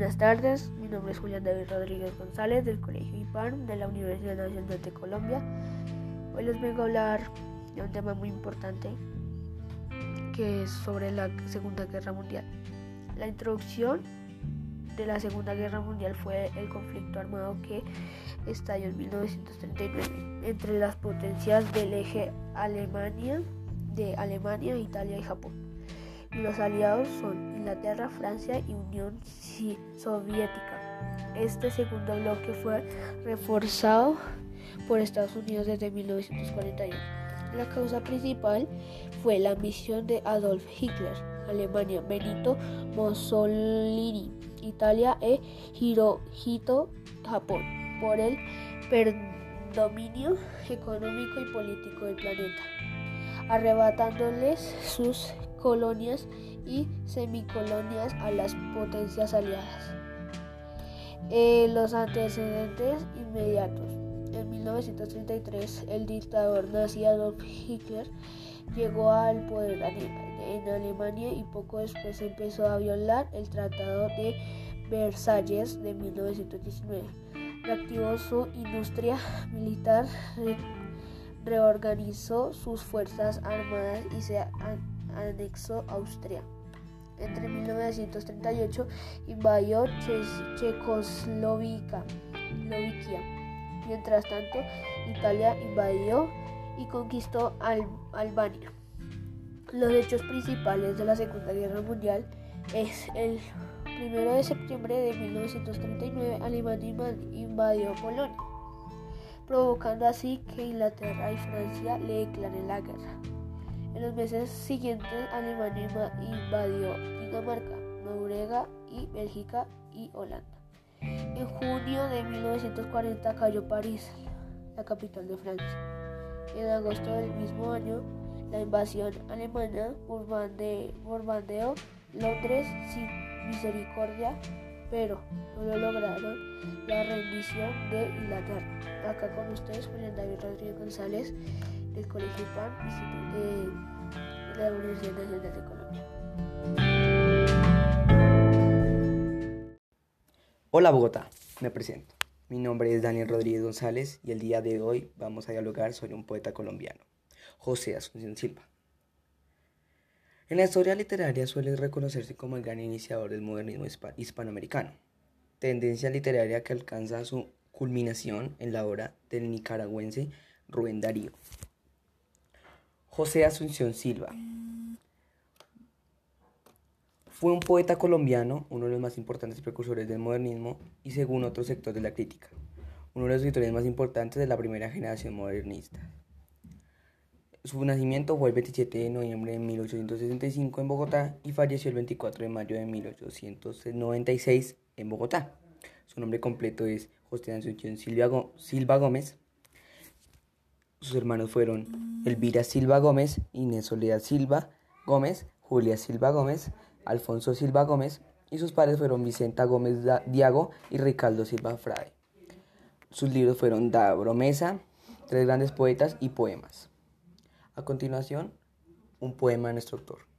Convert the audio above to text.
Buenas tardes, mi nombre es Julián David Rodríguez González del Colegio IPAN de la Universidad Nacional de Colombia. Hoy les vengo a hablar de un tema muy importante que es sobre la Segunda Guerra Mundial. La introducción de la Segunda Guerra Mundial fue el conflicto armado que estalló en 1939 entre las potencias del eje Alemania, de Alemania, Italia y Japón. Los aliados son Inglaterra, Francia y Unión Soviética. Este segundo bloque fue reforzado por Estados Unidos desde 1941. La causa principal fue la misión de Adolf Hitler, Alemania, Benito Mussolini, Italia e Hirohito, Japón, por el predominio económico y político del planeta, arrebatándoles sus colonias y semicolonias a las potencias aliadas. Eh, los antecedentes inmediatos. En 1933, el dictador nazi Adolf Hitler llegó al poder en Alemania y poco después empezó a violar el Tratado de Versalles de 1919. Reactivó su industria militar, reorganizó sus fuerzas armadas y se anexó Austria. Entre 1938 invadió Checoslovaquia. Mientras tanto, Italia invadió y conquistó Albania. Los hechos principales de la Segunda Guerra Mundial es el 1 de septiembre de 1939 Alemania invadió Polonia, provocando así que Inglaterra y Francia le declaren la guerra. En los meses siguientes, Alemania invadió Dinamarca, Noruega y Bélgica y Holanda. En junio de 1940 cayó París, la capital de Francia. En agosto del mismo año, la invasión alemana bombardeó Londres sin misericordia, pero no lo lograron la rendición de Inglaterra. Acá con ustedes, Julián David Rodríguez González del Colegio PAN de Nacional de Colombia. Hola Bogotá, me presento. Mi nombre es Daniel Rodríguez González y el día de hoy vamos a dialogar sobre un poeta colombiano, José Asunción Silva. En la historia literaria suele reconocerse como el gran iniciador del modernismo hispanoamericano, tendencia literaria que alcanza su culminación en la obra del nicaragüense Rubén Darío. José Asunción Silva. Fue un poeta colombiano, uno de los más importantes precursores del modernismo y según otro sector de la crítica, uno de los escritores más importantes de la primera generación modernista. Su nacimiento fue el 27 de noviembre de 1865 en Bogotá y falleció el 24 de mayo de 1896 en Bogotá. Su nombre completo es José Asunción Silva Gómez. Sus hermanos fueron Elvira Silva Gómez, Inés Soledad Silva Gómez, Julia Silva Gómez, Alfonso Silva Gómez y sus padres fueron Vicenta Gómez Diago y Ricardo Silva Frade. Sus libros fueron Da Bromesa, Tres grandes poetas y poemas. A continuación, un poema de nuestro autor.